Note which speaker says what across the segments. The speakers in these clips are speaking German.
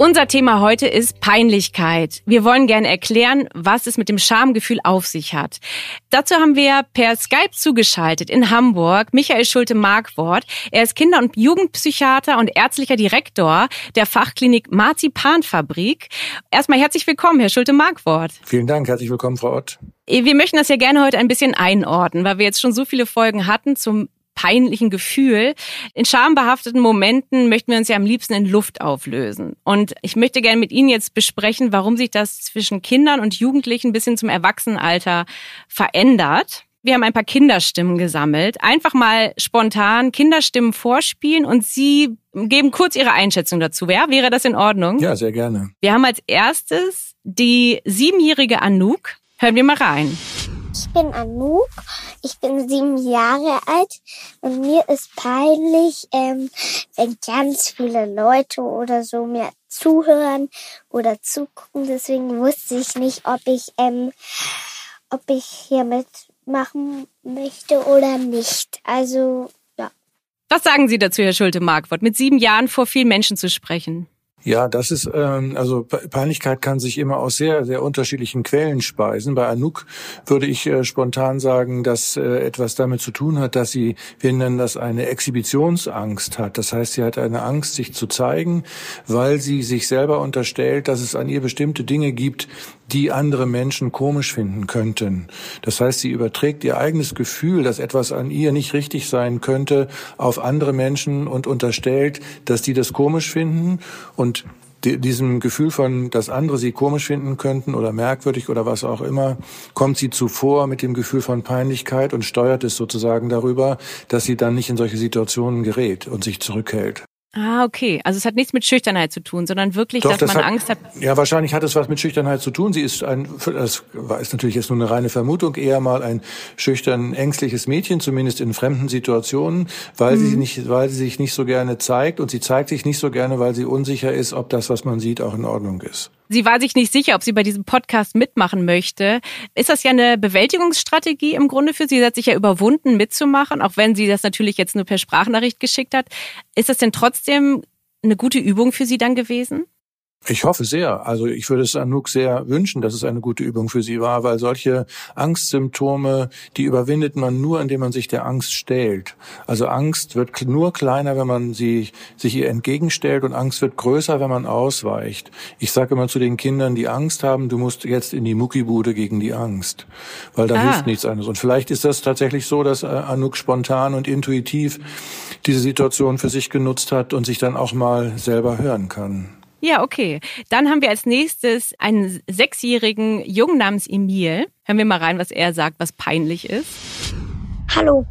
Speaker 1: Unser Thema heute ist Peinlichkeit. Wir wollen gerne erklären, was es mit dem Schamgefühl auf sich hat. Dazu haben wir per Skype zugeschaltet in Hamburg Michael Schulte-Markwort. Er ist Kinder- und Jugendpsychiater und ärztlicher Direktor der Fachklinik Marzipanfabrik. Erstmal herzlich willkommen, Herr Schulte-Markwort.
Speaker 2: Vielen Dank, herzlich willkommen, Frau Ott.
Speaker 1: Wir möchten das ja gerne heute ein bisschen einordnen, weil wir jetzt schon so viele Folgen hatten zum peinlichen Gefühl. In schambehafteten Momenten möchten wir uns ja am liebsten in Luft auflösen. Und ich möchte gerne mit Ihnen jetzt besprechen, warum sich das zwischen Kindern und Jugendlichen bis hin zum Erwachsenenalter verändert. Wir haben ein paar Kinderstimmen gesammelt. Einfach mal spontan Kinderstimmen vorspielen und Sie geben kurz Ihre Einschätzung dazu. Ja, wäre das in Ordnung?
Speaker 2: Ja, sehr gerne.
Speaker 1: Wir haben als erstes die siebenjährige Anouk. Hören wir mal rein.
Speaker 3: Ich bin Anouk, ich bin sieben Jahre alt und mir ist peinlich, ähm, wenn ganz viele Leute oder so mir zuhören oder zugucken. Deswegen wusste ich nicht, ob ich, ähm, ob ich hier mitmachen möchte oder nicht. Also, ja.
Speaker 1: Was sagen Sie dazu, Herr Schulte-Markwort, mit sieben Jahren vor vielen Menschen zu sprechen?
Speaker 2: Ja, das ist, ähm, also Peinlichkeit kann sich immer aus sehr, sehr unterschiedlichen Quellen speisen. Bei Anouk würde ich äh, spontan sagen, dass äh, etwas damit zu tun hat, dass sie, wir nennen das eine Exhibitionsangst hat. Das heißt, sie hat eine Angst, sich zu zeigen, weil sie sich selber unterstellt, dass es an ihr bestimmte Dinge gibt, die andere Menschen komisch finden könnten. Das heißt, sie überträgt ihr eigenes Gefühl, dass etwas an ihr nicht richtig sein könnte, auf andere Menschen und unterstellt, dass die das komisch finden und diesem Gefühl von, dass andere sie komisch finden könnten oder merkwürdig oder was auch immer, kommt sie zuvor mit dem Gefühl von Peinlichkeit und steuert es sozusagen darüber, dass sie dann nicht in solche Situationen gerät und sich zurückhält.
Speaker 1: Ah, okay. Also es hat nichts mit Schüchternheit zu tun, sondern wirklich, Doch, dass das man
Speaker 2: hat,
Speaker 1: Angst hat.
Speaker 2: Ja, wahrscheinlich hat es was mit Schüchternheit zu tun. Sie ist ein, das ist natürlich jetzt nur eine reine Vermutung, eher mal ein schüchtern, ängstliches Mädchen, zumindest in fremden Situationen, weil mhm. sie nicht, weil sie sich nicht so gerne zeigt und sie zeigt sich nicht so gerne, weil sie unsicher ist, ob das, was man sieht, auch in Ordnung ist.
Speaker 1: Sie war sich nicht sicher, ob sie bei diesem Podcast mitmachen möchte. Ist das ja eine Bewältigungsstrategie im Grunde für sie? Sie hat sich ja überwunden, mitzumachen, auch wenn sie das natürlich jetzt nur per Sprachnachricht geschickt hat. Ist das denn trotzdem eine gute Übung für sie dann gewesen?
Speaker 2: Ich hoffe sehr. Also ich würde es Anouk sehr wünschen, dass es eine gute Übung für sie war, weil solche Angstsymptome, die überwindet man nur, indem man sich der Angst stellt. Also Angst wird nur kleiner, wenn man sie, sich ihr entgegenstellt und Angst wird größer, wenn man ausweicht. Ich sage immer zu den Kindern, die Angst haben, du musst jetzt in die Muckibude gegen die Angst, weil da ah. hilft nichts anderes. Und vielleicht ist das tatsächlich so, dass äh, Anouk spontan und intuitiv diese Situation für sich genutzt hat und sich dann auch mal selber hören kann.
Speaker 1: Ja, okay. Dann haben wir als nächstes einen sechsjährigen Jungen namens Emil. Hören wir mal rein, was er sagt, was peinlich ist.
Speaker 3: Hallo,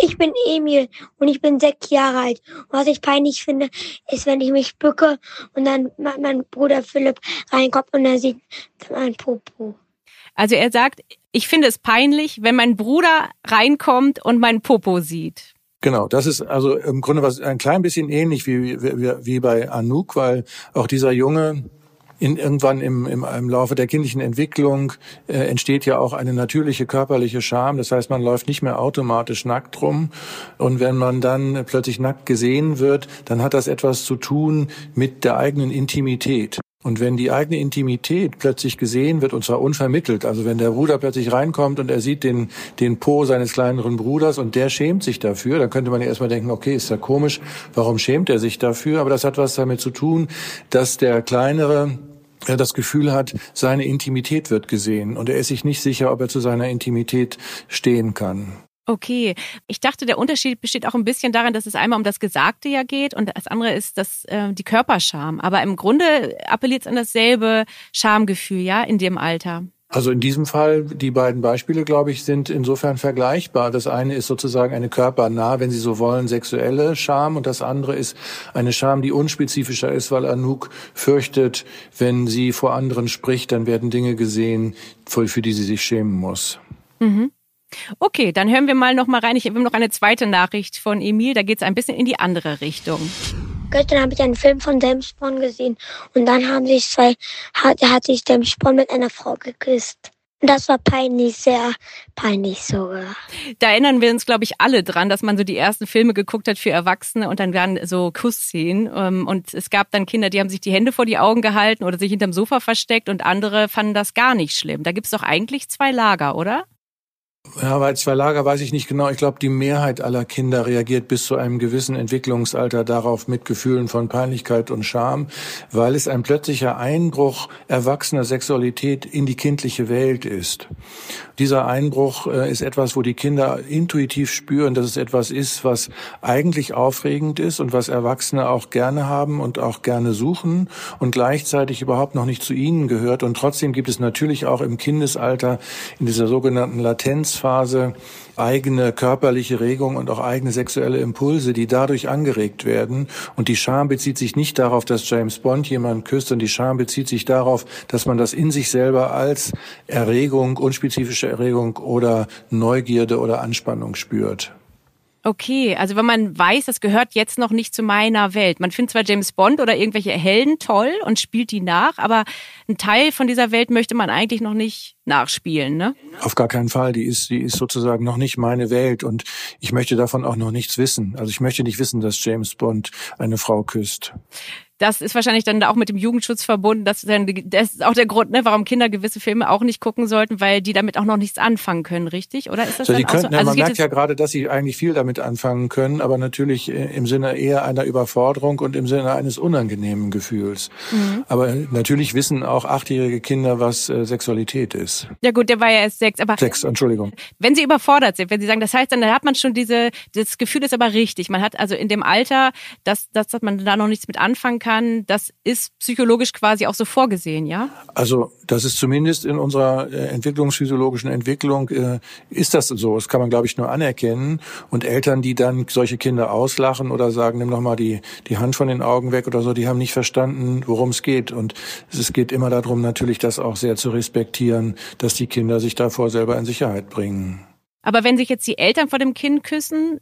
Speaker 3: ich bin Emil und ich bin sechs Jahre alt. Und was ich peinlich finde, ist, wenn ich mich bücke und dann mein Bruder Philipp reinkommt und er sieht mein Popo.
Speaker 1: Also er sagt, ich finde es peinlich, wenn mein Bruder reinkommt und mein Popo sieht.
Speaker 2: Genau, das ist also im Grunde was ein klein bisschen ähnlich wie, wie, wie bei Anouk, weil auch dieser Junge in, irgendwann im, im, im Laufe der kindlichen Entwicklung äh, entsteht ja auch eine natürliche körperliche Scham. Das heißt, man läuft nicht mehr automatisch nackt rum. Und wenn man dann plötzlich nackt gesehen wird, dann hat das etwas zu tun mit der eigenen Intimität. Und wenn die eigene Intimität plötzlich gesehen wird, und zwar unvermittelt, also wenn der Bruder plötzlich reinkommt und er sieht den, den Po seines kleineren Bruders und der schämt sich dafür, dann könnte man ja erstmal denken, okay, ist ja komisch, warum schämt er sich dafür? Aber das hat was damit zu tun, dass der kleinere das Gefühl hat, seine Intimität wird gesehen und er ist sich nicht sicher, ob er zu seiner Intimität stehen kann.
Speaker 1: Okay, ich dachte, der Unterschied besteht auch ein bisschen darin, dass es einmal um das Gesagte ja geht und das andere ist das, äh, die Körperscham. Aber im Grunde appelliert es an dasselbe Schamgefühl, ja, in dem Alter.
Speaker 2: Also in diesem Fall, die beiden Beispiele, glaube ich, sind insofern vergleichbar. Das eine ist sozusagen eine körpernah, wenn Sie so wollen, sexuelle Scham und das andere ist eine Scham, die unspezifischer ist, weil Anouk fürchtet, wenn sie vor anderen spricht, dann werden Dinge gesehen, für die sie sich schämen muss.
Speaker 1: Mhm. Okay, dann hören wir mal noch mal rein. Ich habe noch eine zweite Nachricht von Emil. Da geht es ein bisschen in die andere Richtung.
Speaker 3: gestern habe ich einen Film von James Bond gesehen und dann haben sich zwei, hat, hat sich James Bond mit einer Frau geküsst. Das war peinlich, sehr peinlich sogar.
Speaker 1: Da erinnern wir uns, glaube ich, alle dran, dass man so die ersten Filme geguckt hat für Erwachsene und dann waren so Kussszenen. Ähm, und es gab dann Kinder, die haben sich die Hände vor die Augen gehalten oder sich hinterm Sofa versteckt und andere fanden das gar nicht schlimm. Da gibt es doch eigentlich zwei Lager, oder?
Speaker 2: Ja, bei zwei Lager weiß ich nicht genau. Ich glaube, die Mehrheit aller Kinder reagiert bis zu einem gewissen Entwicklungsalter darauf mit Gefühlen von Peinlichkeit und Scham, weil es ein plötzlicher Einbruch erwachsener Sexualität in die kindliche Welt ist. Dieser Einbruch äh, ist etwas, wo die Kinder intuitiv spüren, dass es etwas ist, was eigentlich aufregend ist und was Erwachsene auch gerne haben und auch gerne suchen und gleichzeitig überhaupt noch nicht zu ihnen gehört. Und trotzdem gibt es natürlich auch im Kindesalter in dieser sogenannten Latenzphase eigene körperliche Regung und auch eigene sexuelle Impulse, die dadurch angeregt werden. Und die Scham bezieht sich nicht darauf, dass James Bond jemanden küsst, und die Scham bezieht sich darauf, dass man das in sich selber als Erregung, unspezifische Erregung oder Neugierde oder Anspannung spürt.
Speaker 1: Okay, also wenn man weiß, das gehört jetzt noch nicht zu meiner Welt. Man findet zwar James Bond oder irgendwelche Helden toll und spielt die nach, aber ein Teil von dieser Welt möchte man eigentlich noch nicht nachspielen, ne?
Speaker 2: Auf gar keinen Fall. Die ist, die ist sozusagen noch nicht meine Welt und ich möchte davon auch noch nichts wissen. Also ich möchte nicht wissen, dass James Bond eine Frau küsst.
Speaker 1: Das ist wahrscheinlich dann auch mit dem Jugendschutz verbunden. Das ist, dann, das ist auch der Grund, ne, warum Kinder gewisse Filme auch nicht gucken sollten, weil die damit auch noch nichts anfangen können, richtig? Oder ist das
Speaker 2: so,
Speaker 1: dann
Speaker 2: die können,
Speaker 1: so?
Speaker 2: Also man merkt ja gerade, dass sie eigentlich viel damit anfangen können, aber natürlich äh, im Sinne eher einer Überforderung und im Sinne eines unangenehmen Gefühls. Mhm. Aber natürlich wissen auch achtjährige Kinder, was äh, Sexualität ist.
Speaker 1: Ja gut, der war ja erst sechs, aber
Speaker 2: sechs, Entschuldigung.
Speaker 1: Wenn sie überfordert sind, wenn sie sagen, das heißt, dann hat man schon diese, das Gefühl ist aber richtig. Man hat also in dem Alter, dass, dass man da noch nichts mit anfangen kann kann, das ist psychologisch quasi auch so vorgesehen, ja?
Speaker 2: Also das ist zumindest in unserer äh, entwicklungsphysiologischen Entwicklung, äh, ist das so. Das kann man, glaube ich, nur anerkennen. Und Eltern, die dann solche Kinder auslachen oder sagen, nimm doch mal die, die Hand von den Augen weg oder so, die haben nicht verstanden, worum es geht. Und es geht immer darum, natürlich das auch sehr zu respektieren, dass die Kinder sich davor selber in Sicherheit bringen.
Speaker 1: Aber wenn sich jetzt die Eltern vor dem Kind küssen,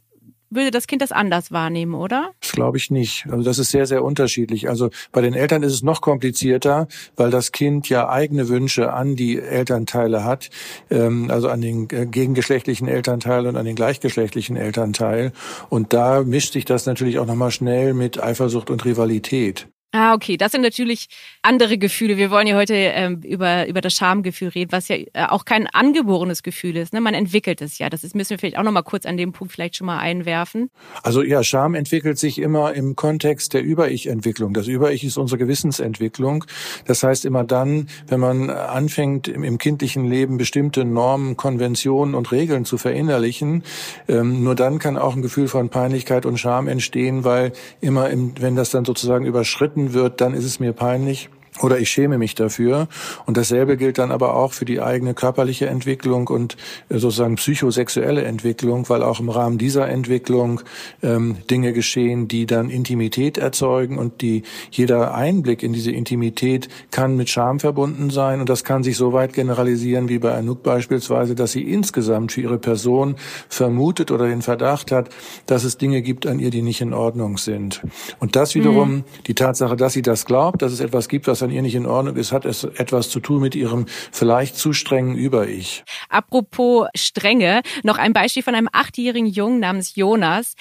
Speaker 1: würde das Kind das anders wahrnehmen, oder?
Speaker 2: Das glaube ich nicht. Also das ist sehr, sehr unterschiedlich. Also bei den Eltern ist es noch komplizierter, weil das Kind ja eigene Wünsche an die Elternteile hat, ähm, also an den äh, gegengeschlechtlichen Elternteil und an den gleichgeschlechtlichen Elternteil. Und da mischt sich das natürlich auch nochmal schnell mit Eifersucht und Rivalität.
Speaker 1: Ah, okay. Das sind natürlich andere Gefühle. Wir wollen ja heute ähm, über, über das Schamgefühl reden, was ja äh, auch kein angeborenes Gefühl ist. Ne? Man entwickelt es ja. Das ist, müssen wir vielleicht auch noch mal kurz an dem Punkt vielleicht schon mal einwerfen.
Speaker 2: Also ja, Scham entwickelt sich immer im Kontext der Über-Ich-Entwicklung. Das Über-Ich ist unsere Gewissensentwicklung. Das heißt immer dann, wenn man anfängt, im, im kindlichen Leben bestimmte Normen, Konventionen und Regeln zu verinnerlichen, ähm, nur dann kann auch ein Gefühl von Peinlichkeit und Scham entstehen, weil immer, im, wenn das dann sozusagen überschritten wird, dann ist es mir peinlich oder ich schäme mich dafür. Und dasselbe gilt dann aber auch für die eigene körperliche Entwicklung und äh, sozusagen psychosexuelle Entwicklung, weil auch im Rahmen dieser Entwicklung ähm, Dinge geschehen, die dann Intimität erzeugen und die jeder Einblick in diese Intimität kann mit Scham verbunden sein und das kann sich so weit generalisieren wie bei Anouk beispielsweise, dass sie insgesamt für ihre Person vermutet oder den Verdacht hat, dass es Dinge gibt an ihr, die nicht in Ordnung sind. Und das wiederum, mhm. die Tatsache, dass sie das glaubt, dass es etwas gibt, was an ihr nicht in Ordnung ist, hat es etwas zu tun mit ihrem vielleicht zu strengen Über-Ich.
Speaker 1: Apropos Strenge, noch ein Beispiel von einem achtjährigen Jungen namens Jonas.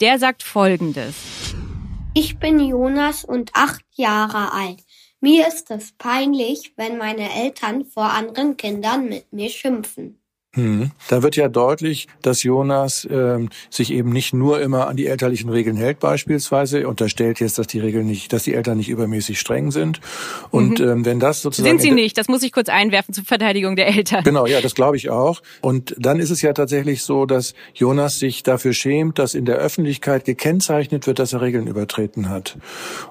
Speaker 1: Der sagt Folgendes.
Speaker 4: Ich bin Jonas und acht Jahre alt. Mir ist es peinlich, wenn meine Eltern vor anderen Kindern mit mir schimpfen.
Speaker 2: Hm. Da wird ja deutlich, dass Jonas ähm, sich eben nicht nur immer an die elterlichen Regeln hält, beispielsweise unterstellt jetzt, dass die Regeln nicht, dass die Eltern nicht übermäßig streng sind. Und mhm. ähm, wenn das sozusagen
Speaker 1: sind sie nicht, das muss ich kurz einwerfen zur Verteidigung der Eltern.
Speaker 2: Genau, ja, das glaube ich auch. Und dann ist es ja tatsächlich so, dass Jonas sich dafür schämt, dass in der Öffentlichkeit gekennzeichnet wird, dass er Regeln übertreten hat.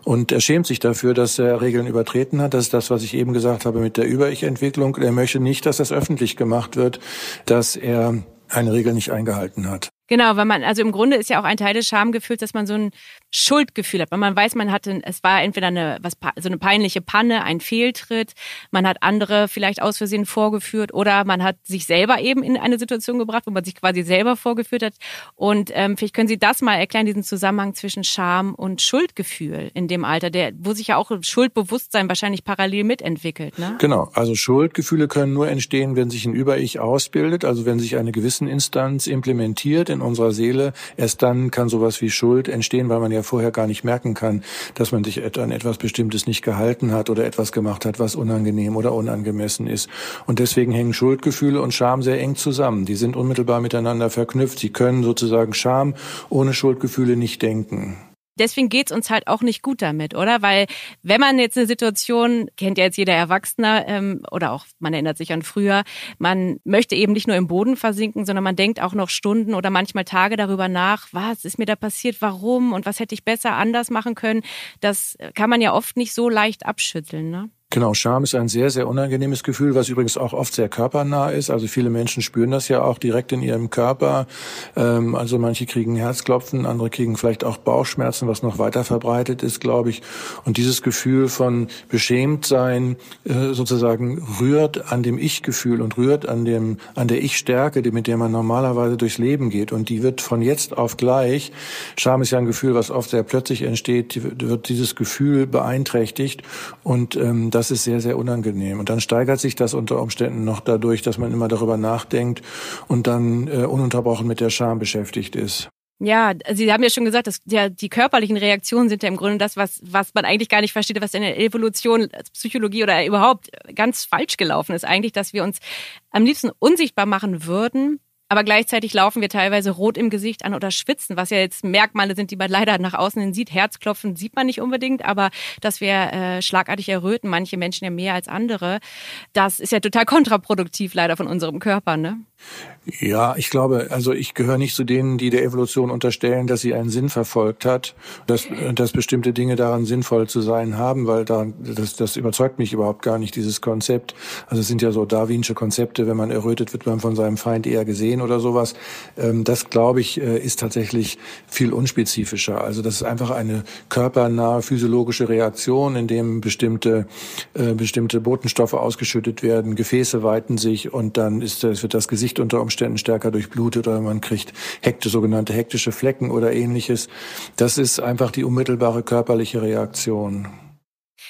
Speaker 2: Und er schämt sich dafür, dass er Regeln übertreten hat. Das ist das, was ich eben gesagt habe mit der Über-Ich-Entwicklung. Er möchte nicht, dass das öffentlich gemacht wird dass er eine Regel nicht eingehalten hat.
Speaker 1: Genau, weil man, also im Grunde ist ja auch ein Teil des Schamgefühls, dass man so ein Schuldgefühl hat. Weil man weiß, man hatte, es war entweder eine, was, so eine peinliche Panne, ein Fehltritt, man hat andere vielleicht aus Versehen vorgeführt oder man hat sich selber eben in eine Situation gebracht, wo man sich quasi selber vorgeführt hat. Und ähm, vielleicht können Sie das mal erklären, diesen Zusammenhang zwischen Scham und Schuldgefühl in dem Alter, der, wo sich ja auch Schuldbewusstsein wahrscheinlich parallel mitentwickelt. Ne?
Speaker 2: Genau, also Schuldgefühle können nur entstehen, wenn sich ein Über-Ich ausbildet, also wenn sich eine gewissen Instanz implementiert in unserer Seele. Erst dann kann sowas wie Schuld entstehen, weil man ja ja vorher gar nicht merken kann, dass man sich an etwas Bestimmtes nicht gehalten hat oder etwas gemacht hat, was unangenehm oder unangemessen ist. Und deswegen hängen Schuldgefühle und Scham sehr eng zusammen. Die sind unmittelbar miteinander verknüpft. Sie können sozusagen Scham ohne Schuldgefühle nicht denken
Speaker 1: deswegen geht's uns halt auch nicht gut damit, oder? Weil wenn man jetzt eine Situation, kennt ja jetzt jeder Erwachsener ähm, oder auch man erinnert sich an früher, man möchte eben nicht nur im Boden versinken, sondern man denkt auch noch Stunden oder manchmal Tage darüber nach, was ist mir da passiert, warum und was hätte ich besser anders machen können. Das kann man ja oft nicht so leicht abschütteln, ne?
Speaker 2: Genau, Scham ist ein sehr, sehr unangenehmes Gefühl, was übrigens auch oft sehr körpernah ist. Also viele Menschen spüren das ja auch direkt in ihrem Körper. Ähm, also manche kriegen Herzklopfen, andere kriegen vielleicht auch Bauchschmerzen, was noch weiter verbreitet ist, glaube ich. Und dieses Gefühl von Beschämtsein äh, sozusagen rührt an dem Ich-Gefühl und rührt an dem an der Ich-Stärke, mit der man normalerweise durchs Leben geht. Und die wird von jetzt auf gleich. Scham ist ja ein Gefühl, was oft sehr plötzlich entsteht. Wird dieses Gefühl beeinträchtigt und ähm, das ist sehr, sehr unangenehm. Und dann steigert sich das unter Umständen noch dadurch, dass man immer darüber nachdenkt und dann äh, ununterbrochen mit der Scham beschäftigt ist.
Speaker 1: Ja, Sie haben ja schon gesagt, dass ja, die körperlichen Reaktionen sind ja im Grunde das, was, was man eigentlich gar nicht versteht, was in der Evolution, Psychologie oder überhaupt ganz falsch gelaufen ist. Eigentlich, dass wir uns am liebsten unsichtbar machen würden, aber gleichzeitig laufen wir teilweise rot im Gesicht an oder schwitzen, was ja jetzt Merkmale sind, die man leider nach außen hin sieht. Herzklopfen sieht man nicht unbedingt, aber dass wir äh, schlagartig erröten, manche Menschen ja mehr als andere, das ist ja total kontraproduktiv leider von unserem Körper, ne?
Speaker 2: Ja, ich glaube, also ich gehöre nicht zu denen, die der Evolution unterstellen, dass sie einen Sinn verfolgt hat, dass, dass bestimmte Dinge daran sinnvoll zu sein haben, weil da, das, das überzeugt mich überhaupt gar nicht, dieses Konzept. Also es sind ja so darwinsche Konzepte, wenn man errötet, wird man von seinem Feind eher gesehen oder sowas. Ähm, das, glaube ich, äh, ist tatsächlich viel unspezifischer. Also das ist einfach eine körpernahe physiologische Reaktion, in dem bestimmte, äh, bestimmte Botenstoffe ausgeschüttet werden, Gefäße weiten sich und dann ist, wird das Gesicht Gesicht unter Umständen stärker durchblutet oder man kriegt hekte, sogenannte hektische Flecken oder ähnliches. Das ist einfach die unmittelbare körperliche Reaktion.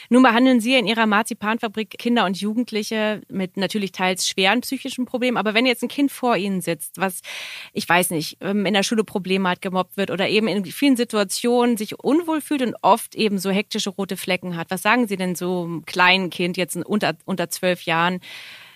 Speaker 1: Nun behandeln Sie in Ihrer Marzipanfabrik Kinder und Jugendliche mit natürlich teils schweren psychischen Problemen. Aber wenn jetzt ein Kind vor Ihnen sitzt, was, ich weiß nicht, ähm, in der Schule Probleme hat, gemobbt wird oder eben in vielen Situationen sich unwohl fühlt und oft eben so hektische rote Flecken hat, was sagen Sie denn so einem kleinen Kind, jetzt unter, unter zwölf Jahren,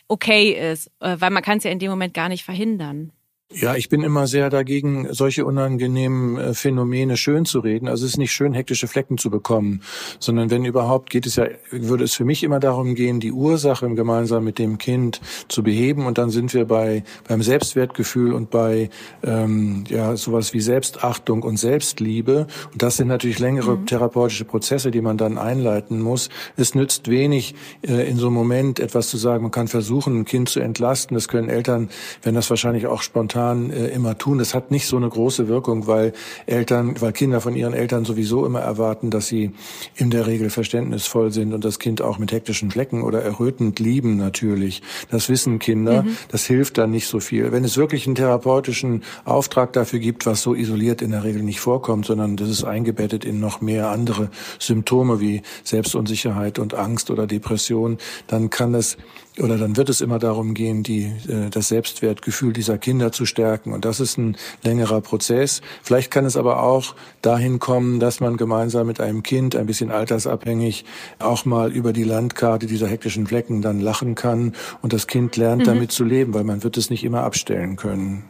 Speaker 1: okay ist, äh, weil man kann es ja in dem Moment gar nicht verhindern.
Speaker 2: Ja, ich bin immer sehr dagegen, solche unangenehmen äh, Phänomene schön zu reden. Also es ist nicht schön, hektische Flecken zu bekommen, sondern wenn überhaupt geht es ja, würde es für mich immer darum gehen, die Ursache gemeinsam mit dem Kind zu beheben. Und dann sind wir bei beim Selbstwertgefühl und bei ähm, ja sowas wie Selbstachtung und Selbstliebe. Und das sind natürlich längere mhm. therapeutische Prozesse, die man dann einleiten muss. Es nützt wenig, äh, in so einem Moment etwas zu sagen. Man kann versuchen, ein Kind zu entlasten. Das können Eltern, wenn das wahrscheinlich auch spontan momentan äh, immer tun. Das hat nicht so eine große Wirkung, weil Eltern, weil Kinder von ihren Eltern sowieso immer erwarten, dass sie in der Regel verständnisvoll sind und das Kind auch mit hektischen Flecken oder errötend lieben natürlich. Das wissen Kinder. Mhm. Das hilft dann nicht so viel. Wenn es wirklich einen therapeutischen Auftrag dafür gibt, was so isoliert in der Regel nicht vorkommt, sondern das ist eingebettet in noch mehr andere Symptome wie Selbstunsicherheit und Angst oder Depression, dann kann das oder dann wird es immer darum gehen, die, äh, das Selbstwertgefühl dieser Kinder zu stärken. Und das ist ein längerer Prozess. Vielleicht kann es aber auch dahin kommen, dass man gemeinsam mit einem Kind, ein bisschen altersabhängig, auch mal über die Landkarte dieser hektischen Flecken dann lachen kann und das Kind lernt mhm. damit zu leben, weil man wird es nicht immer abstellen können.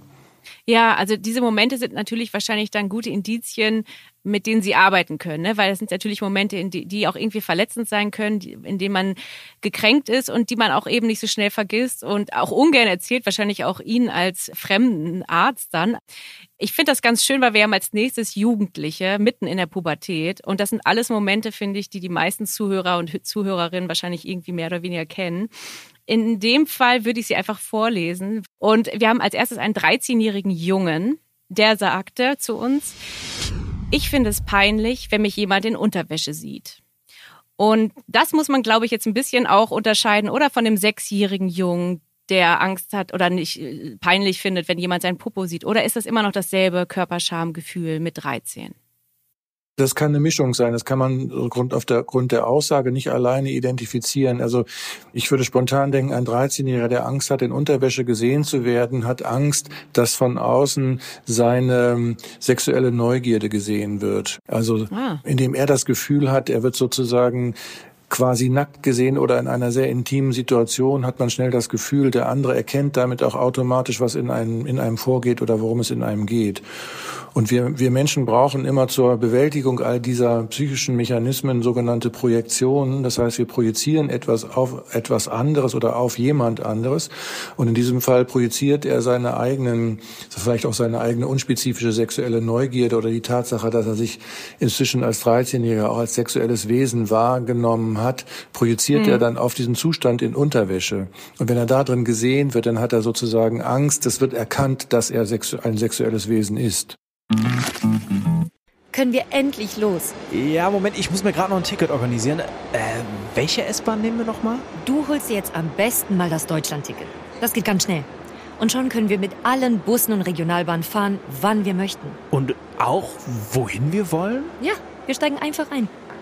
Speaker 1: Ja, also diese Momente sind natürlich wahrscheinlich dann gute Indizien, mit denen sie arbeiten können, ne? weil das sind natürlich Momente, in die, die auch irgendwie verletzend sein können, die, in denen man gekränkt ist und die man auch eben nicht so schnell vergisst und auch ungern erzählt, wahrscheinlich auch Ihnen als fremden Arzt dann. Ich finde das ganz schön, weil wir haben als nächstes Jugendliche mitten in der Pubertät und das sind alles Momente, finde ich, die die meisten Zuhörer und Zuhörerinnen wahrscheinlich irgendwie mehr oder weniger kennen. In dem Fall würde ich sie einfach vorlesen. Und wir haben als erstes einen 13-jährigen Jungen, der sagte zu uns, ich finde es peinlich, wenn mich jemand in Unterwäsche sieht. Und das muss man, glaube ich, jetzt ein bisschen auch unterscheiden oder von dem sechsjährigen Jungen, der Angst hat oder nicht äh, peinlich findet, wenn jemand sein Popo sieht? Oder ist das immer noch dasselbe Körperschamgefühl mit 13?
Speaker 2: Das kann eine Mischung sein. Das kann man Grund auf der Grund der Aussage nicht alleine identifizieren. Also ich würde spontan denken, ein 13-Jähriger, der Angst hat, in Unterwäsche gesehen zu werden, hat Angst, dass von außen seine ähm, sexuelle Neugierde gesehen wird. Also ah. indem er das Gefühl hat, er wird sozusagen quasi nackt gesehen oder in einer sehr intimen Situation hat man schnell das Gefühl, der andere erkennt damit auch automatisch, was in einem, in einem vorgeht oder worum es in einem geht. Und wir, wir Menschen brauchen immer zur Bewältigung all dieser psychischen Mechanismen sogenannte Projektionen. Das heißt, wir projizieren etwas auf etwas anderes oder auf jemand anderes. Und in diesem Fall projiziert er seine eigenen, vielleicht auch seine eigene unspezifische sexuelle Neugierde oder die Tatsache, dass er sich inzwischen als 13-Jähriger auch als sexuelles Wesen wahrgenommen hat, projiziert mhm. er dann auf diesen Zustand in Unterwäsche. Und wenn er da drin gesehen wird, dann hat er sozusagen Angst, es wird erkannt, dass er ein sexuelles Wesen ist.
Speaker 1: Können wir endlich los?
Speaker 5: Ja, Moment, ich muss mir gerade noch ein Ticket organisieren. Äh, welche S-Bahn nehmen wir nochmal?
Speaker 6: Du holst dir jetzt am besten mal das Deutschland-Ticket. Das geht ganz schnell. Und schon können wir mit allen Bussen und Regionalbahnen fahren, wann wir möchten.
Speaker 5: Und auch wohin wir wollen?
Speaker 6: Ja, wir steigen einfach ein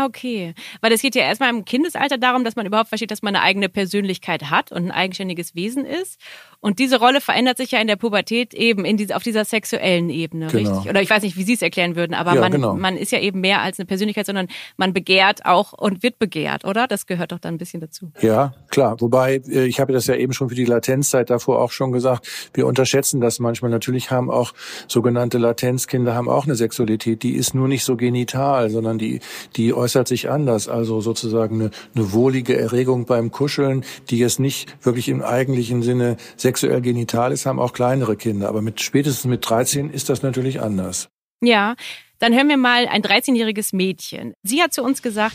Speaker 1: Ah, okay. Weil es geht ja erstmal im Kindesalter darum, dass man überhaupt versteht, dass man eine eigene Persönlichkeit hat und ein eigenständiges Wesen ist. Und diese Rolle verändert sich ja in der Pubertät eben in diese, auf dieser sexuellen Ebene, genau. richtig? Oder ich weiß nicht, wie Sie es erklären würden, aber ja, man, genau. man ist ja eben mehr als eine Persönlichkeit, sondern man begehrt auch und wird begehrt, oder? Das gehört doch dann ein bisschen dazu.
Speaker 2: Ja, klar. Wobei, äh, ich habe das ja eben schon für die Latenzzeit davor auch schon gesagt, wir unterschätzen das manchmal. Natürlich haben auch sogenannte Latenzkinder haben auch eine Sexualität, die ist nur nicht so genital, sondern die, die äußert sich anders. Also sozusagen eine, eine wohlige Erregung beim Kuscheln, die jetzt nicht wirklich im eigentlichen Sinne sexuell genital ist, haben auch kleinere Kinder. Aber mit spätestens mit 13 ist das natürlich anders.
Speaker 1: Ja, dann hören wir mal ein 13-jähriges Mädchen. Sie hat zu uns gesagt,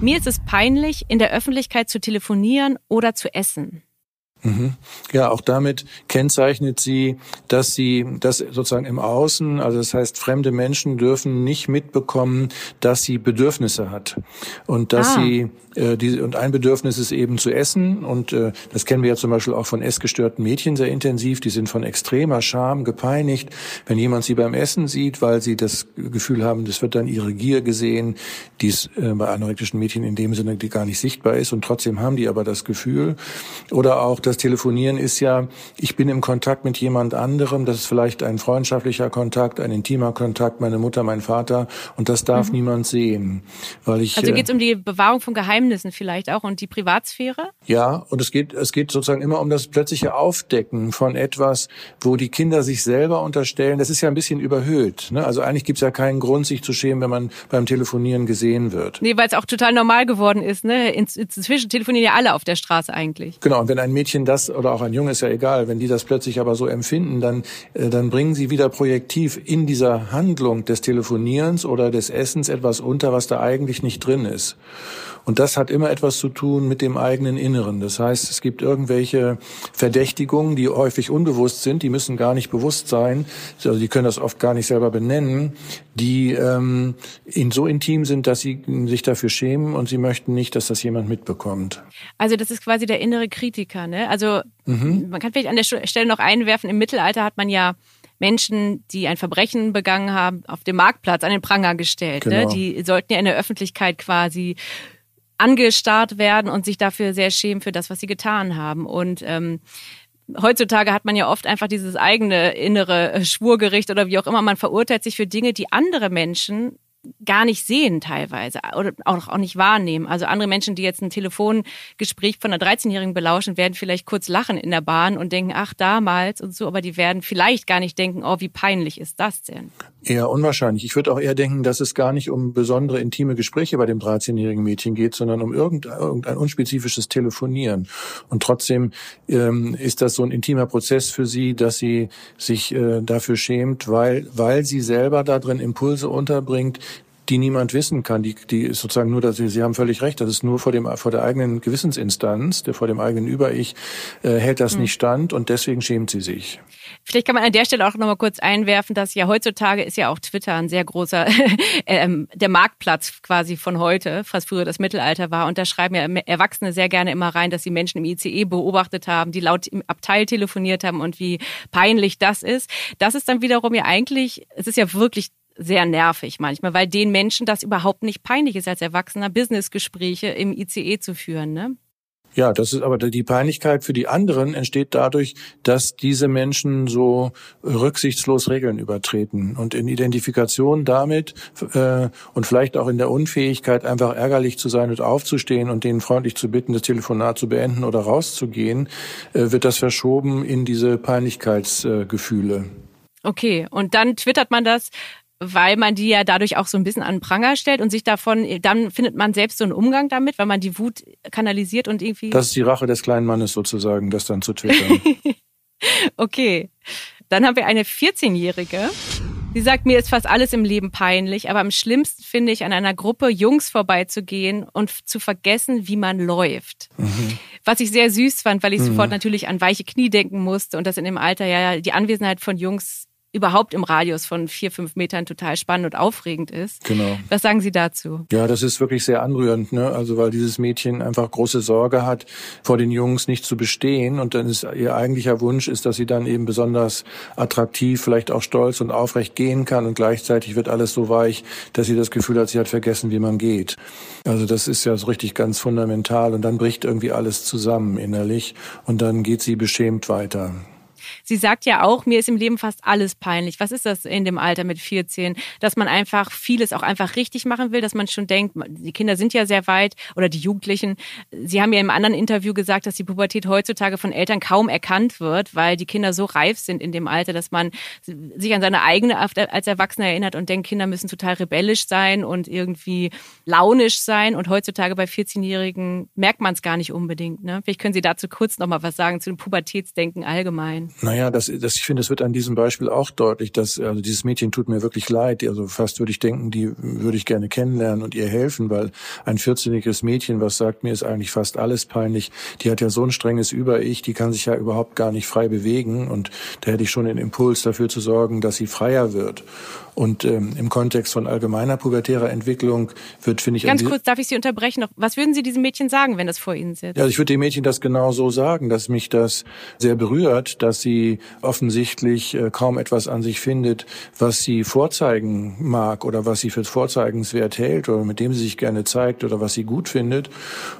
Speaker 1: mir ist es peinlich, in der Öffentlichkeit zu telefonieren oder zu essen.
Speaker 2: Mhm. Ja, auch damit kennzeichnet sie, dass sie das sozusagen im Außen, also das heißt, fremde Menschen dürfen nicht mitbekommen, dass sie Bedürfnisse hat und dass ah. sie und ein Bedürfnis ist eben zu essen und äh, das kennen wir ja zum Beispiel auch von essgestörten Mädchen sehr intensiv. Die sind von extremer Scham gepeinigt, wenn jemand sie beim Essen sieht, weil sie das Gefühl haben, das wird dann ihre Gier gesehen, die es äh, bei anorektischen Mädchen in dem Sinne gar nicht sichtbar ist und trotzdem haben die aber das Gefühl oder auch das Telefonieren ist ja, ich bin im Kontakt mit jemand anderem, das ist vielleicht ein freundschaftlicher Kontakt, ein intimer Kontakt, meine Mutter, mein Vater, und das darf mhm. niemand sehen. Weil ich,
Speaker 1: also geht es um die Bewahrung von Geheimnissen vielleicht auch und die Privatsphäre?
Speaker 2: Ja, und es geht, es geht sozusagen immer um das plötzliche Aufdecken von etwas, wo die Kinder sich selber unterstellen. Das ist ja ein bisschen überhöht. Ne? Also eigentlich gibt es ja keinen Grund, sich zu schämen, wenn man beim Telefonieren gesehen wird.
Speaker 1: Nee, weil es auch total normal geworden ist. Ne? Inzwischen telefonieren ja alle auf der Straße eigentlich.
Speaker 2: Genau, und wenn ein Mädchen Mädchen das oder auch ein Junge ist ja egal, wenn die das plötzlich aber so empfinden, dann äh, dann bringen sie wieder projektiv in dieser Handlung des Telefonierens oder des Essens etwas unter, was da eigentlich nicht drin ist. Und das hat immer etwas zu tun mit dem eigenen Inneren. Das heißt, es gibt irgendwelche Verdächtigungen, die häufig unbewusst sind, die müssen gar nicht bewusst sein, also die können das oft gar nicht selber benennen, die ähm, ihnen so intim sind, dass sie sich dafür schämen und sie möchten nicht, dass das jemand mitbekommt.
Speaker 1: Also das ist quasi der innere Kritiker. Ne? Also mhm. man kann vielleicht an der Stelle noch einwerfen, im Mittelalter hat man ja Menschen, die ein Verbrechen begangen haben, auf dem Marktplatz an den Pranger gestellt. Ne? Genau. Ne? Die sollten ja in der Öffentlichkeit quasi angestarrt werden und sich dafür sehr schämen für das, was sie getan haben. Und ähm, heutzutage hat man ja oft einfach dieses eigene innere Schwurgericht oder wie auch immer. Man verurteilt sich für Dinge, die andere Menschen gar nicht sehen teilweise oder auch, auch nicht wahrnehmen. Also andere Menschen, die jetzt ein Telefongespräch von einer 13-Jährigen belauschen, werden vielleicht kurz lachen in der Bahn und denken, ach damals und so, aber die werden vielleicht gar nicht denken, oh, wie peinlich ist das denn?
Speaker 2: Eher unwahrscheinlich. Ich würde auch eher denken, dass es gar nicht um besondere intime Gespräche bei dem 13-jährigen Mädchen geht, sondern um irgendein, irgendein unspezifisches Telefonieren. Und trotzdem ähm, ist das so ein intimer Prozess für sie, dass sie sich äh, dafür schämt, weil, weil sie selber da drin Impulse unterbringt, die niemand wissen kann. Die, die ist sozusagen nur, dass Sie, Sie haben völlig recht, das ist nur vor dem vor der eigenen Gewissensinstanz, der vor dem eigenen Über-Ich äh, hält das mhm. nicht stand und deswegen schämt sie sich.
Speaker 1: Vielleicht kann man an der Stelle auch noch mal kurz einwerfen, dass ja heutzutage ist ja auch Twitter ein sehr großer ähm, der Marktplatz quasi von heute, was früher das Mittelalter war. Und da schreiben ja Erwachsene sehr gerne immer rein, dass sie Menschen im ICE beobachtet haben, die laut im Abteil telefoniert haben und wie peinlich das ist. Das ist dann wiederum ja eigentlich, es ist ja wirklich sehr nervig manchmal, weil den Menschen das überhaupt nicht peinlich ist, als Erwachsener Businessgespräche im ICE zu führen, ne?
Speaker 2: Ja, das ist aber die Peinlichkeit für die anderen entsteht dadurch, dass diese Menschen so rücksichtslos Regeln übertreten und in Identifikation damit äh, und vielleicht auch in der Unfähigkeit, einfach ärgerlich zu sein und aufzustehen und denen freundlich zu bitten, das Telefonat zu beenden oder rauszugehen, äh, wird das verschoben in diese Peinlichkeitsgefühle.
Speaker 1: Okay, und dann twittert man das weil man die ja dadurch auch so ein bisschen an den Pranger stellt und sich davon, dann findet man selbst so einen Umgang damit, weil man die Wut kanalisiert und irgendwie.
Speaker 2: Das ist die Rache des kleinen Mannes sozusagen, das dann zu twittern.
Speaker 1: okay. Dann haben wir eine 14-Jährige. Sie sagt, mir ist fast alles im Leben peinlich, aber am schlimmsten finde ich, an einer Gruppe Jungs vorbeizugehen und zu vergessen, wie man läuft. Mhm. Was ich sehr süß fand, weil ich mhm. sofort natürlich an weiche Knie denken musste und das in dem Alter ja die Anwesenheit von Jungs überhaupt im Radius von vier, fünf Metern total spannend und aufregend ist.
Speaker 2: Genau.
Speaker 1: Was sagen Sie dazu?
Speaker 2: Ja, das ist wirklich sehr anrührend, ne? Also weil dieses Mädchen einfach große Sorge hat, vor den Jungs nicht zu bestehen und dann ist ihr eigentlicher Wunsch ist, dass sie dann eben besonders attraktiv, vielleicht auch stolz und aufrecht gehen kann und gleichzeitig wird alles so weich, dass sie das Gefühl hat, sie hat vergessen, wie man geht. Also das ist ja so richtig ganz fundamental und dann bricht irgendwie alles zusammen innerlich und dann geht sie beschämt weiter.
Speaker 1: Sie sagt ja auch, mir ist im Leben fast alles peinlich. Was ist das in dem Alter mit 14? Dass man einfach vieles auch einfach richtig machen will, dass man schon denkt, die Kinder sind ja sehr weit oder die Jugendlichen. Sie haben ja im anderen Interview gesagt, dass die Pubertät heutzutage von Eltern kaum erkannt wird, weil die Kinder so reif sind in dem Alter, dass man sich an seine eigene als Erwachsener erinnert und denkt, Kinder müssen total rebellisch sein und irgendwie launisch sein. Und heutzutage bei 14-Jährigen merkt man es gar nicht unbedingt. Ne? Vielleicht können Sie dazu kurz noch mal was sagen zu dem Pubertätsdenken allgemein.
Speaker 2: Naja, das, das, ich finde, es wird an diesem Beispiel auch deutlich, dass also dieses Mädchen tut mir wirklich leid. Also fast würde ich denken, die würde ich gerne kennenlernen und ihr helfen, weil ein 14-jähriges Mädchen, was sagt, mir ist eigentlich fast alles peinlich, die hat ja so ein strenges Über-Ich, die kann sich ja überhaupt gar nicht frei bewegen und da hätte ich schon den Impuls dafür zu sorgen, dass sie freier wird. Und ähm, im Kontext von allgemeiner pubertärer Entwicklung wird, finde ich...
Speaker 1: Ganz kurz, darf ich Sie unterbrechen? Was würden Sie diesem Mädchen sagen, wenn das vor Ihnen sitzt?
Speaker 2: Ja, ich würde dem Mädchen das genau so sagen, dass mich das sehr berührt, dass sie offensichtlich äh, kaum etwas an sich findet, was sie vorzeigen mag oder was sie für vorzeigenswert hält oder mit dem sie sich gerne zeigt oder was sie gut findet.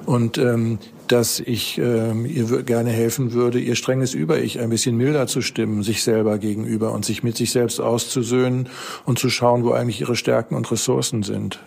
Speaker 2: Und ähm, dass ich ähm, ihr gerne helfen würde, ihr strenges Über-Ich ein bisschen milder zu stimmen, sich selber gegenüber und sich mit sich selbst auszusöhnen und zu schauen, wo eigentlich ihre Stärken und Ressourcen sind.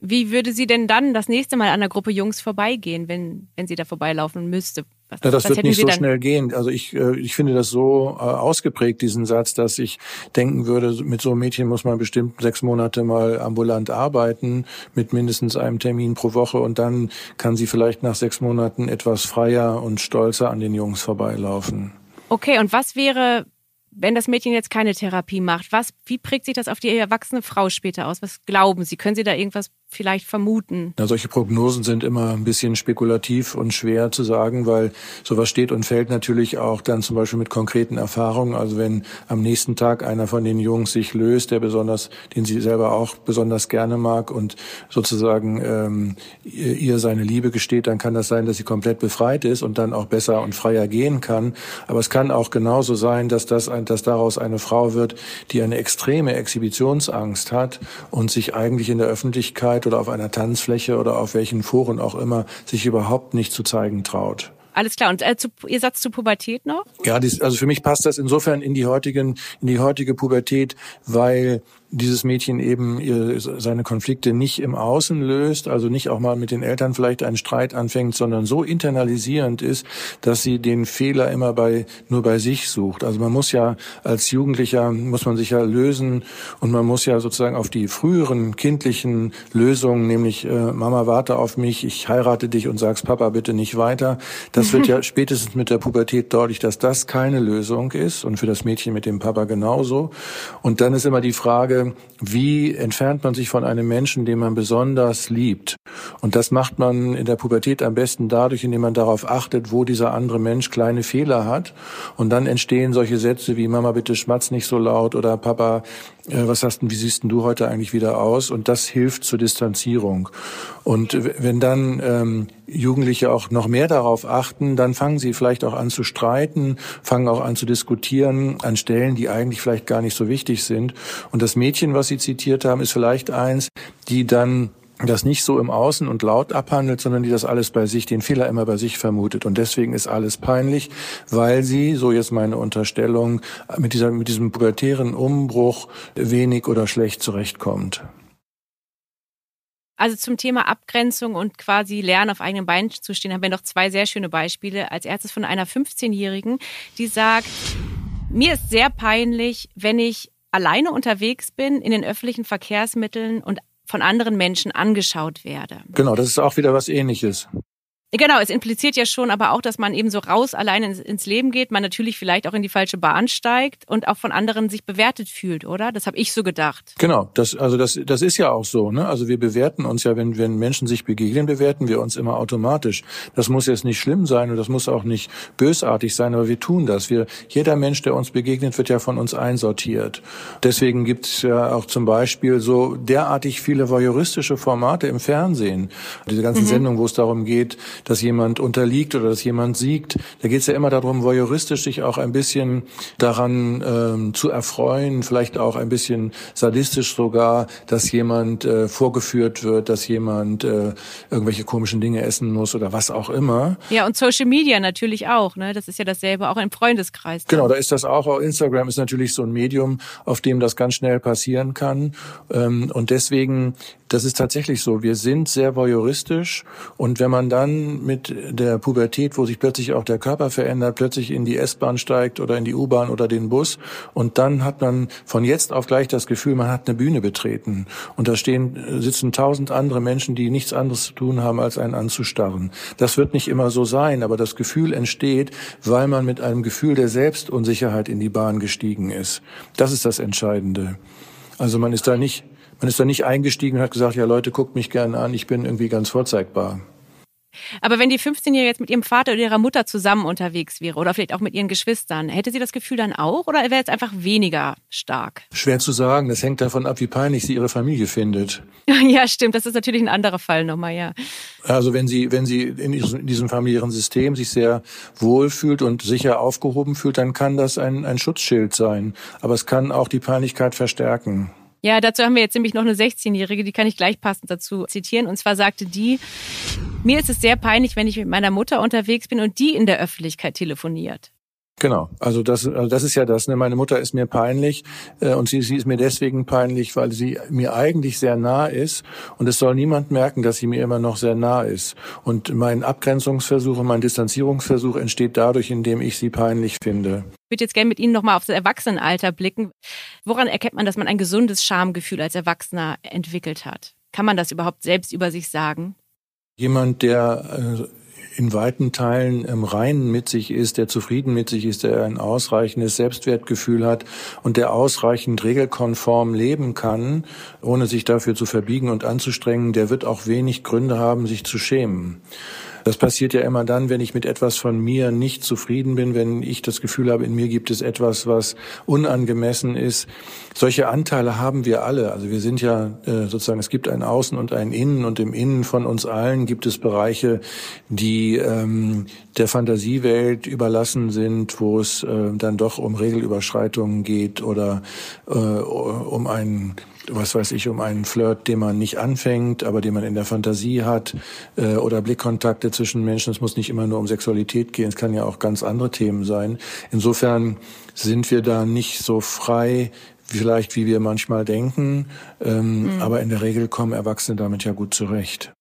Speaker 1: Wie würde sie denn dann das nächste Mal an der Gruppe Jungs vorbeigehen, wenn, wenn sie da vorbeilaufen müsste?
Speaker 2: Was, ja, das wird nicht so schnell gehen. Also ich, äh, ich finde das so äh, ausgeprägt, diesen Satz, dass ich denken würde, mit so einem Mädchen muss man bestimmt sechs Monate mal ambulant arbeiten, mit mindestens einem Termin pro Woche und dann kann sie vielleicht nach sechs Monaten etwas freier und stolzer an den Jungs vorbeilaufen.
Speaker 1: Okay, und was wäre, wenn das Mädchen jetzt keine Therapie macht? Was, wie prägt sich das auf die erwachsene Frau später aus? Was glauben Sie? Können Sie da irgendwas vielleicht vermuten?
Speaker 2: Na, solche Prognosen sind immer ein bisschen spekulativ und schwer zu sagen, weil sowas steht und fällt natürlich auch dann zum Beispiel mit konkreten Erfahrungen. Also wenn am nächsten Tag einer von den Jungs sich löst, der besonders, den sie selber auch besonders gerne mag und sozusagen ähm, ihr seine Liebe gesteht, dann kann das sein, dass sie komplett befreit ist und dann auch besser und freier gehen kann. Aber es kann auch genauso sein, dass das, dass daraus eine Frau wird, die eine extreme Exhibitionsangst hat und sich eigentlich in der Öffentlichkeit Arbeit oder auf einer Tanzfläche oder auf welchen Foren auch immer sich überhaupt nicht zu zeigen traut.
Speaker 1: Alles klar. Und äh, zu, Ihr Satz zur Pubertät noch?
Speaker 2: Ja, dies, also für mich passt das insofern in die heutigen, in die heutige Pubertät, weil dieses Mädchen eben seine Konflikte nicht im Außen löst, also nicht auch mal mit den Eltern vielleicht einen Streit anfängt, sondern so internalisierend ist, dass sie den Fehler immer bei, nur bei sich sucht. Also man muss ja als Jugendlicher, muss man sich ja lösen und man muss ja sozusagen auf die früheren kindlichen Lösungen, nämlich äh, Mama warte auf mich, ich heirate dich und sagst Papa bitte nicht weiter. Das wird ja spätestens mit der Pubertät deutlich, dass das keine Lösung ist und für das Mädchen mit dem Papa genauso. Und dann ist immer die Frage, wie entfernt man sich von einem Menschen, den man besonders liebt. Und das macht man in der Pubertät am besten dadurch, indem man darauf achtet, wo dieser andere Mensch kleine Fehler hat. Und dann entstehen solche Sätze wie Mama, bitte schmatz nicht so laut oder Papa, was hast denn, wie siehst denn du heute eigentlich wieder aus? Und das hilft zur Distanzierung. Und wenn dann ähm, Jugendliche auch noch mehr darauf achten, dann fangen sie vielleicht auch an zu streiten, fangen auch an zu diskutieren an Stellen, die eigentlich vielleicht gar nicht so wichtig sind. Und das Mädchen, was Sie zitiert haben, ist vielleicht eins, die dann das nicht so im Außen und laut abhandelt, sondern die das alles bei sich, den Fehler immer bei sich vermutet. Und deswegen ist alles peinlich, weil sie, so jetzt meine Unterstellung, mit, dieser, mit diesem pubertären Umbruch wenig oder schlecht zurechtkommt.
Speaker 1: Also zum Thema Abgrenzung und quasi Lernen auf eigenen Beinen zu stehen, haben wir noch zwei sehr schöne Beispiele. Als erstes von einer 15-Jährigen, die sagt, mir ist sehr peinlich, wenn ich alleine unterwegs bin in den öffentlichen Verkehrsmitteln und von anderen Menschen angeschaut werde.
Speaker 2: Genau, das ist auch wieder was ähnliches.
Speaker 1: Genau, es impliziert ja schon aber auch, dass man eben so raus alleine ins, ins, Leben geht, man natürlich vielleicht auch in die falsche Bahn steigt und auch von anderen sich bewertet fühlt, oder? Das habe ich so gedacht.
Speaker 2: Genau, das also das das ist ja auch so, ne? Also wir bewerten uns ja, wenn wenn Menschen sich begegnen, bewerten wir uns immer automatisch. Das muss jetzt nicht schlimm sein und das muss auch nicht bösartig sein, aber wir tun das. Wir jeder Mensch, der uns begegnet, wird ja von uns einsortiert. Deswegen gibt es ja auch zum Beispiel so derartig viele voyeuristische Formate im Fernsehen, diese ganzen mhm. Sendungen, wo es darum geht, dass jemand unterliegt oder dass jemand siegt. Da geht es ja immer darum, voyeuristisch sich auch ein bisschen daran ähm, zu erfreuen, vielleicht auch ein bisschen sadistisch sogar, dass jemand äh, vorgeführt wird, dass jemand äh, irgendwelche komischen Dinge essen muss oder was auch immer.
Speaker 1: Ja, und Social Media natürlich auch. Ne? Das ist ja dasselbe, auch im Freundeskreis.
Speaker 2: Genau, da ist das auch. Auch Instagram ist natürlich so ein Medium, auf dem das ganz schnell passieren kann. Ähm, und deswegen das ist tatsächlich so. Wir sind sehr voyeuristisch und wenn man dann mit der Pubertät, wo sich plötzlich auch der Körper verändert, plötzlich in die S-Bahn steigt oder in die U-Bahn oder den Bus und dann hat man von jetzt auf gleich das Gefühl, man hat eine Bühne betreten und da stehen, sitzen tausend andere Menschen, die nichts anderes zu tun haben, als einen anzustarren. Das wird nicht immer so sein, aber das Gefühl entsteht, weil man mit einem Gefühl der Selbstunsicherheit in die Bahn gestiegen ist. Das ist das Entscheidende. Also man ist da nicht man ist da nicht eingestiegen und hat gesagt, ja Leute, guckt mich gerne an, ich bin irgendwie ganz vorzeigbar.
Speaker 1: Aber wenn die 15-Jährige jetzt mit ihrem Vater oder ihrer Mutter zusammen unterwegs wäre oder vielleicht auch mit ihren Geschwistern, hätte sie das Gefühl dann auch oder wäre es einfach weniger stark?
Speaker 2: Schwer zu sagen. Das hängt davon ab, wie peinlich sie ihre Familie findet.
Speaker 1: ja, stimmt. Das ist natürlich ein anderer Fall nochmal, ja.
Speaker 2: Also wenn sie, wenn sie in diesem familiären System sich sehr wohlfühlt und sicher aufgehoben fühlt, dann kann das ein, ein Schutzschild sein. Aber es kann auch die Peinlichkeit verstärken.
Speaker 1: Ja, dazu haben wir jetzt nämlich noch eine 16-Jährige, die kann ich gleich passend dazu zitieren. Und zwar sagte die, mir ist es sehr peinlich, wenn ich mit meiner Mutter unterwegs bin und die in der Öffentlichkeit telefoniert.
Speaker 2: Genau, also das, also das ist ja das. Ne? Meine Mutter ist mir peinlich äh, und sie, sie ist mir deswegen peinlich, weil sie mir eigentlich sehr nah ist und es soll niemand merken, dass sie mir immer noch sehr nah ist. Und mein Abgrenzungsversuch und mein Distanzierungsversuch entsteht dadurch, indem ich sie peinlich finde.
Speaker 1: Ich würde jetzt gerne mit Ihnen nochmal auf das Erwachsenenalter blicken. Woran erkennt man, dass man ein gesundes Schamgefühl als Erwachsener entwickelt hat? Kann man das überhaupt selbst über sich sagen?
Speaker 2: Jemand, der äh, in weiten Teilen im Reinen mit sich ist, der zufrieden mit sich ist, der ein ausreichendes Selbstwertgefühl hat und der ausreichend regelkonform leben kann, ohne sich dafür zu verbiegen und anzustrengen, der wird auch wenig Gründe haben, sich zu schämen. Das passiert ja immer dann, wenn ich mit etwas von mir nicht zufrieden bin, wenn ich das Gefühl habe, in mir gibt es etwas, was unangemessen ist. Solche Anteile haben wir alle. Also wir sind ja äh, sozusagen, es gibt ein Außen und ein Innen und im Innen von uns allen gibt es Bereiche, die ähm, der Fantasiewelt überlassen sind, wo es äh, dann doch um Regelüberschreitungen geht oder äh, um einen was weiß ich, um einen Flirt, den man nicht anfängt, aber den man in der Fantasie hat, äh, oder Blickkontakte zwischen Menschen. Es muss nicht immer nur um Sexualität gehen, es kann ja auch ganz andere Themen sein. Insofern sind wir da nicht so frei, vielleicht, wie wir manchmal denken. Ähm, mhm. Aber in der Regel kommen Erwachsene damit ja gut zurecht.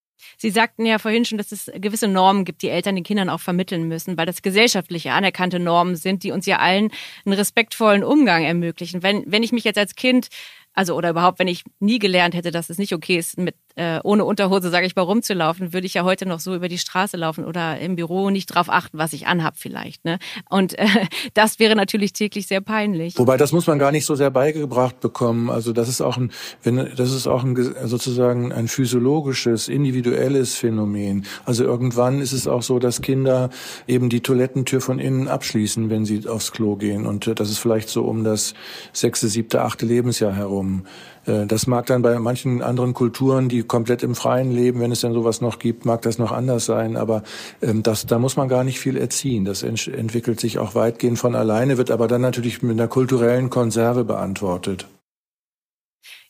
Speaker 1: Sie sagten ja vorhin schon, dass es gewisse Normen gibt, die Eltern den Kindern auch vermitteln müssen, weil das gesellschaftliche anerkannte Normen sind, die uns ja allen einen respektvollen Umgang ermöglichen. Wenn, wenn ich mich jetzt als Kind also oder überhaupt, wenn ich nie gelernt hätte, dass es nicht okay ist, mit äh, ohne Unterhose, sage ich mal, rumzulaufen, würde ich ja heute noch so über die Straße laufen oder im Büro nicht drauf achten, was ich anhab vielleicht. Ne? Und äh, das wäre natürlich täglich sehr peinlich.
Speaker 2: Wobei das muss man gar nicht so sehr beigebracht bekommen. Also das ist auch ein, wenn das ist auch ein sozusagen ein physiologisches, individuelles Phänomen. Also irgendwann ist es auch so, dass Kinder eben die Toilettentür von innen abschließen, wenn sie aufs Klo gehen. Und äh, das ist vielleicht so um das sechste, siebte, achte Lebensjahr herum. Äh, das mag dann bei manchen anderen Kulturen, die komplett im Freien leben, wenn es denn sowas noch gibt, mag das noch anders sein. Aber ähm, das, da muss man gar nicht viel erziehen. Das ent entwickelt sich auch weitgehend von alleine, wird aber dann natürlich mit einer kulturellen Konserve beantwortet.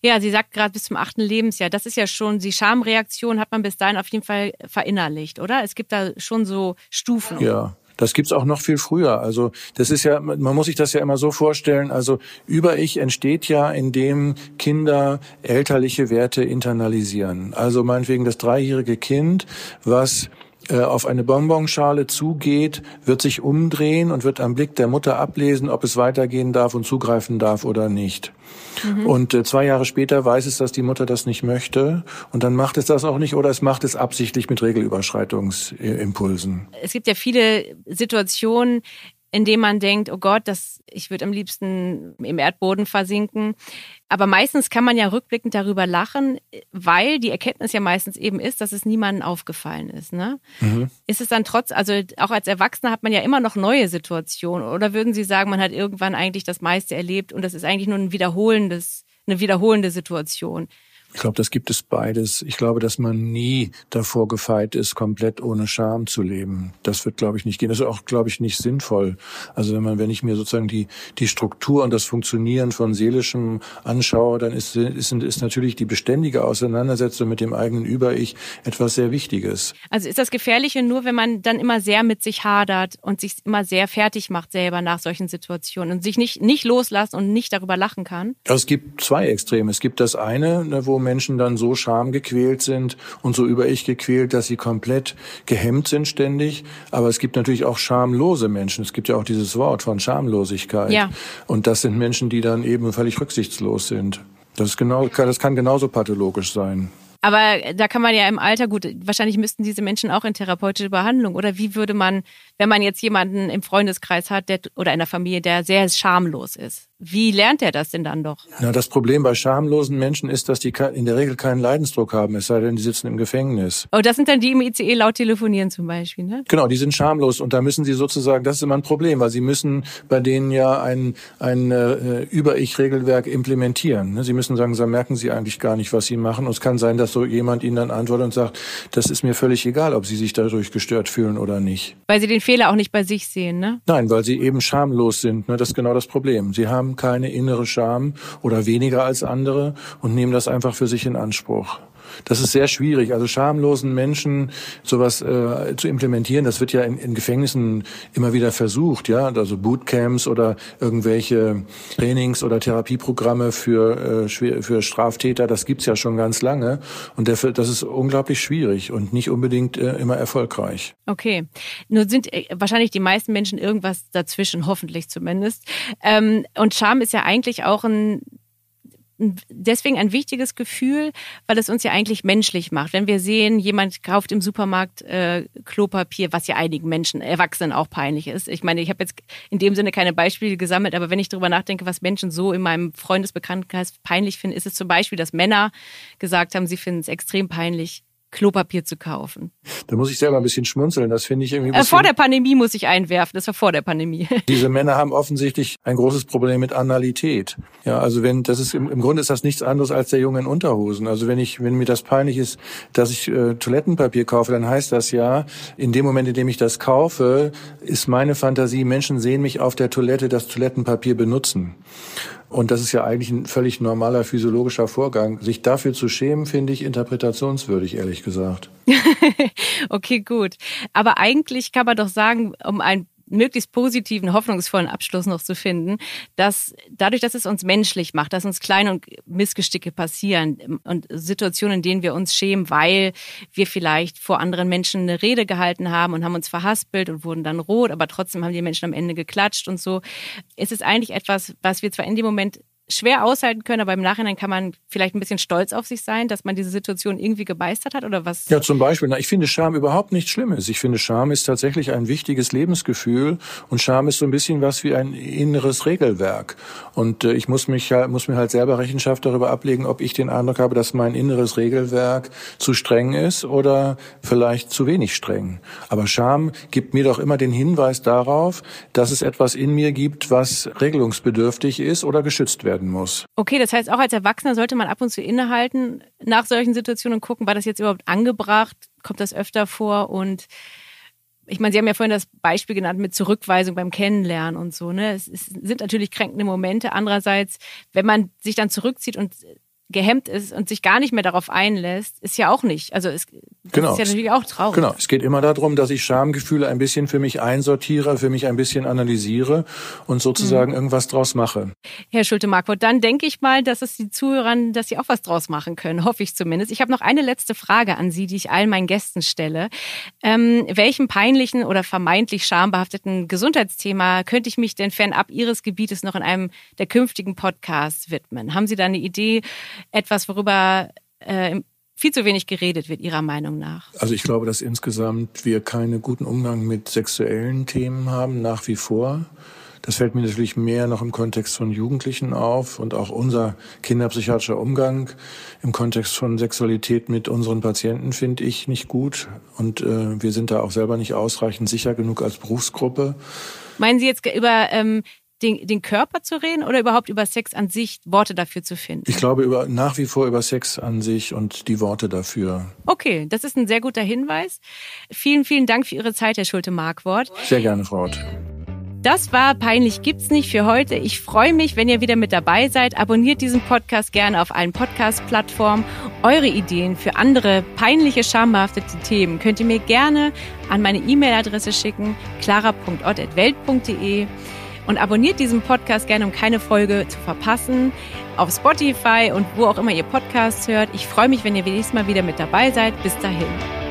Speaker 1: Ja, sie sagt gerade bis zum achten Lebensjahr. Das ist ja schon, die Schamreaktion hat man bis dahin auf jeden Fall verinnerlicht, oder? Es gibt da schon so Stufen.
Speaker 2: Ja, das gibt's auch noch viel früher. Also das ist ja, man muss sich das ja immer so vorstellen. Also Über-Ich entsteht ja, indem Kinder elterliche Werte internalisieren. Also meinetwegen das dreijährige Kind, was äh, auf eine Bonbonschale zugeht, wird sich umdrehen und wird am Blick der Mutter ablesen, ob es weitergehen darf und zugreifen darf oder nicht. Mhm. Und äh, zwei Jahre später weiß es, dass die Mutter das nicht möchte und dann macht es das auch nicht oder es macht es absichtlich mit Regelüberschreitungsimpulsen.
Speaker 1: Es gibt ja viele Situationen, indem man denkt, oh Gott, das, ich würde am liebsten im Erdboden versinken. Aber meistens kann man ja rückblickend darüber lachen, weil die Erkenntnis ja meistens eben ist, dass es niemandem aufgefallen ist. Ne? Mhm. Ist es dann trotz, also auch als Erwachsener hat man ja immer noch neue Situationen. Oder würden Sie sagen, man hat irgendwann eigentlich das meiste erlebt und das ist eigentlich nur ein wiederholendes, eine wiederholende Situation?
Speaker 2: Ich glaube, das gibt es beides. Ich glaube, dass man nie davor gefeit ist, komplett ohne Scham zu leben. Das wird, glaube ich, nicht gehen. Das ist auch, glaube ich, nicht sinnvoll. Also wenn man, wenn ich mir sozusagen die, die Struktur und das Funktionieren von Seelischem anschaue, dann ist, ist, ist natürlich die beständige Auseinandersetzung mit dem eigenen Über-Ich etwas sehr Wichtiges.
Speaker 1: Also ist das Gefährliche nur, wenn man dann immer sehr mit sich hadert und sich immer sehr fertig macht selber nach solchen Situationen und sich nicht, nicht loslässt und nicht darüber lachen kann?
Speaker 2: Es gibt zwei Extreme. Es gibt das eine, ne, wo Menschen dann so schamgequält sind und so über ich gequält, dass sie komplett gehemmt sind ständig. Aber es gibt natürlich auch schamlose Menschen. Es gibt ja auch dieses Wort von Schamlosigkeit. Ja. Und das sind Menschen, die dann eben völlig rücksichtslos sind. Das ist genau, das kann genauso pathologisch sein.
Speaker 1: Aber da kann man ja im Alter, gut, wahrscheinlich müssten diese Menschen auch in therapeutische Behandlung. Oder wie würde man, wenn man jetzt jemanden im Freundeskreis hat der, oder in der Familie, der sehr schamlos ist, wie lernt er das denn dann doch?
Speaker 2: Na, das Problem bei schamlosen Menschen ist, dass die in der Regel keinen Leidensdruck haben, es sei denn, die sitzen im Gefängnis.
Speaker 1: Oh, das sind dann die im ICE laut telefonieren zum Beispiel, ne?
Speaker 2: Genau, die sind schamlos und da müssen sie sozusagen, das ist immer ein Problem, weil sie müssen bei denen ja ein, ein äh, Über-Ich-Regelwerk implementieren. Ne? Sie müssen sagen, da merken sie eigentlich gar nicht, was sie machen. Und es kann sein, dass so jemand ihnen dann antwortet und sagt, das ist mir völlig egal, ob sie sich dadurch gestört fühlen oder nicht.
Speaker 1: Weil sie den Fehler auch nicht bei sich sehen, ne?
Speaker 2: Nein, weil sie eben schamlos sind. Ne? Das ist genau das Problem. Sie haben keine innere Scham oder weniger als andere und nehmen das einfach für sich in Anspruch. Das ist sehr schwierig. Also schamlosen Menschen sowas äh, zu implementieren, das wird ja in, in Gefängnissen immer wieder versucht, ja, also Bootcamps oder irgendwelche Trainings- oder Therapieprogramme für äh, für Straftäter, das gibt's ja schon ganz lange und dafür, das ist unglaublich schwierig und nicht unbedingt äh, immer erfolgreich.
Speaker 1: Okay, nur sind äh, wahrscheinlich die meisten Menschen irgendwas dazwischen, hoffentlich zumindest. Ähm, und Scham ist ja eigentlich auch ein deswegen ein wichtiges Gefühl, weil es uns ja eigentlich menschlich macht. Wenn wir sehen, jemand kauft im Supermarkt äh, Klopapier, was ja einigen Menschen, Erwachsenen auch peinlich ist. Ich meine, ich habe jetzt in dem Sinne keine Beispiele gesammelt, aber wenn ich darüber nachdenke, was Menschen so in meinem Freundesbekanntenkreis peinlich finden, ist es zum Beispiel, dass Männer gesagt haben, sie finden es extrem peinlich, Klopapier zu kaufen.
Speaker 2: Da muss ich selber ein bisschen schmunzeln. Das finde ich irgendwie.
Speaker 1: Äh, vor der Pandemie muss ich einwerfen. Das war vor der Pandemie.
Speaker 2: Diese Männer haben offensichtlich ein großes Problem mit Analität. Ja, also wenn das ist im, im Grunde ist das nichts anderes als der Junge in Unterhosen. Also wenn ich, wenn mir das peinlich ist, dass ich äh, Toilettenpapier kaufe, dann heißt das ja, in dem Moment, in dem ich das kaufe, ist meine Fantasie, Menschen sehen mich auf der Toilette das Toilettenpapier benutzen. Und das ist ja eigentlich ein völlig normaler physiologischer Vorgang. Sich dafür zu schämen, finde ich interpretationswürdig, ehrlich gesagt.
Speaker 1: okay, gut. Aber eigentlich kann man doch sagen, um ein möglichst positiven, hoffnungsvollen Abschluss noch zu finden, dass dadurch, dass es uns menschlich macht, dass uns kleine und Missgesticke passieren und Situationen, in denen wir uns schämen, weil wir vielleicht vor anderen Menschen eine Rede gehalten haben und haben uns verhaspelt und wurden dann rot, aber trotzdem haben die Menschen am Ende geklatscht und so. Es ist eigentlich etwas, was wir zwar in dem Moment schwer aushalten können, aber im Nachhinein kann man vielleicht ein bisschen stolz auf sich sein, dass man diese Situation irgendwie gemeistert hat oder was?
Speaker 2: Ja, zum Beispiel. Na, ich finde Scham überhaupt nichts Schlimmes. Ich finde Scham ist tatsächlich ein wichtiges Lebensgefühl und Scham ist so ein bisschen was wie ein inneres Regelwerk. Und äh, ich muss mich halt, muss mir halt selber Rechenschaft darüber ablegen, ob ich den Eindruck habe, dass mein inneres Regelwerk zu streng ist oder vielleicht zu wenig streng. Aber Scham gibt mir doch immer den Hinweis darauf, dass es etwas in mir gibt, was regelungsbedürftig ist oder geschützt werden werden muss.
Speaker 1: Okay, das heißt, auch als Erwachsener sollte man ab und zu innehalten nach solchen Situationen und gucken, war das jetzt überhaupt angebracht? Kommt das öfter vor? Und ich meine, Sie haben ja vorhin das Beispiel genannt mit Zurückweisung beim Kennenlernen und so. Ne? Es, es sind natürlich kränkende Momente. Andererseits, wenn man sich dann zurückzieht und gehemmt ist und sich gar nicht mehr darauf einlässt, ist ja auch nicht. Also es
Speaker 2: genau.
Speaker 1: ist ja natürlich auch traurig.
Speaker 2: Genau, es geht immer darum, dass ich Schamgefühle ein bisschen für mich einsortiere, für mich ein bisschen analysiere und sozusagen mhm. irgendwas draus mache.
Speaker 1: Herr Schulte-Markwort, dann denke ich mal, dass es die Zuhörer, dass sie auch was draus machen können, hoffe ich zumindest. Ich habe noch eine letzte Frage an Sie, die ich allen meinen Gästen stelle. Ähm, welchem peinlichen oder vermeintlich schambehafteten Gesundheitsthema könnte ich mich denn fernab Ihres Gebietes noch in einem der künftigen Podcasts widmen? Haben Sie da eine Idee, etwas, worüber äh, viel zu wenig geredet wird, Ihrer Meinung nach?
Speaker 2: Also ich glaube, dass insgesamt wir keinen guten Umgang mit sexuellen Themen haben, nach wie vor. Das fällt mir natürlich mehr noch im Kontext von Jugendlichen auf und auch unser kinderpsychiatrischer Umgang im Kontext von Sexualität mit unseren Patienten finde ich nicht gut und äh, wir sind da auch selber nicht ausreichend sicher genug als Berufsgruppe.
Speaker 1: Meinen Sie jetzt über ähm, den, den Körper zu reden oder überhaupt über Sex an sich Worte dafür zu finden?
Speaker 2: Ich glaube über, nach wie vor über Sex an sich und die Worte dafür.
Speaker 1: Okay, das ist ein sehr guter Hinweis. Vielen, vielen Dank für Ihre Zeit, Herr Schulte-Markwort.
Speaker 2: Sehr gerne, Frau Ott.
Speaker 1: Das war Peinlich gibt's nicht für heute. Ich freue mich, wenn ihr wieder mit dabei seid. Abonniert diesen Podcast gerne auf allen Podcast-Plattformen. Eure Ideen für andere peinliche, schambehaftete Themen könnt ihr mir gerne an meine E-Mail-Adresse schicken, clara.ott.welt.de und abonniert diesen Podcast gerne, um keine Folge zu verpassen. Auf Spotify und wo auch immer ihr Podcasts hört. Ich freue mich, wenn ihr nächstes Mal wieder mit dabei seid. Bis dahin.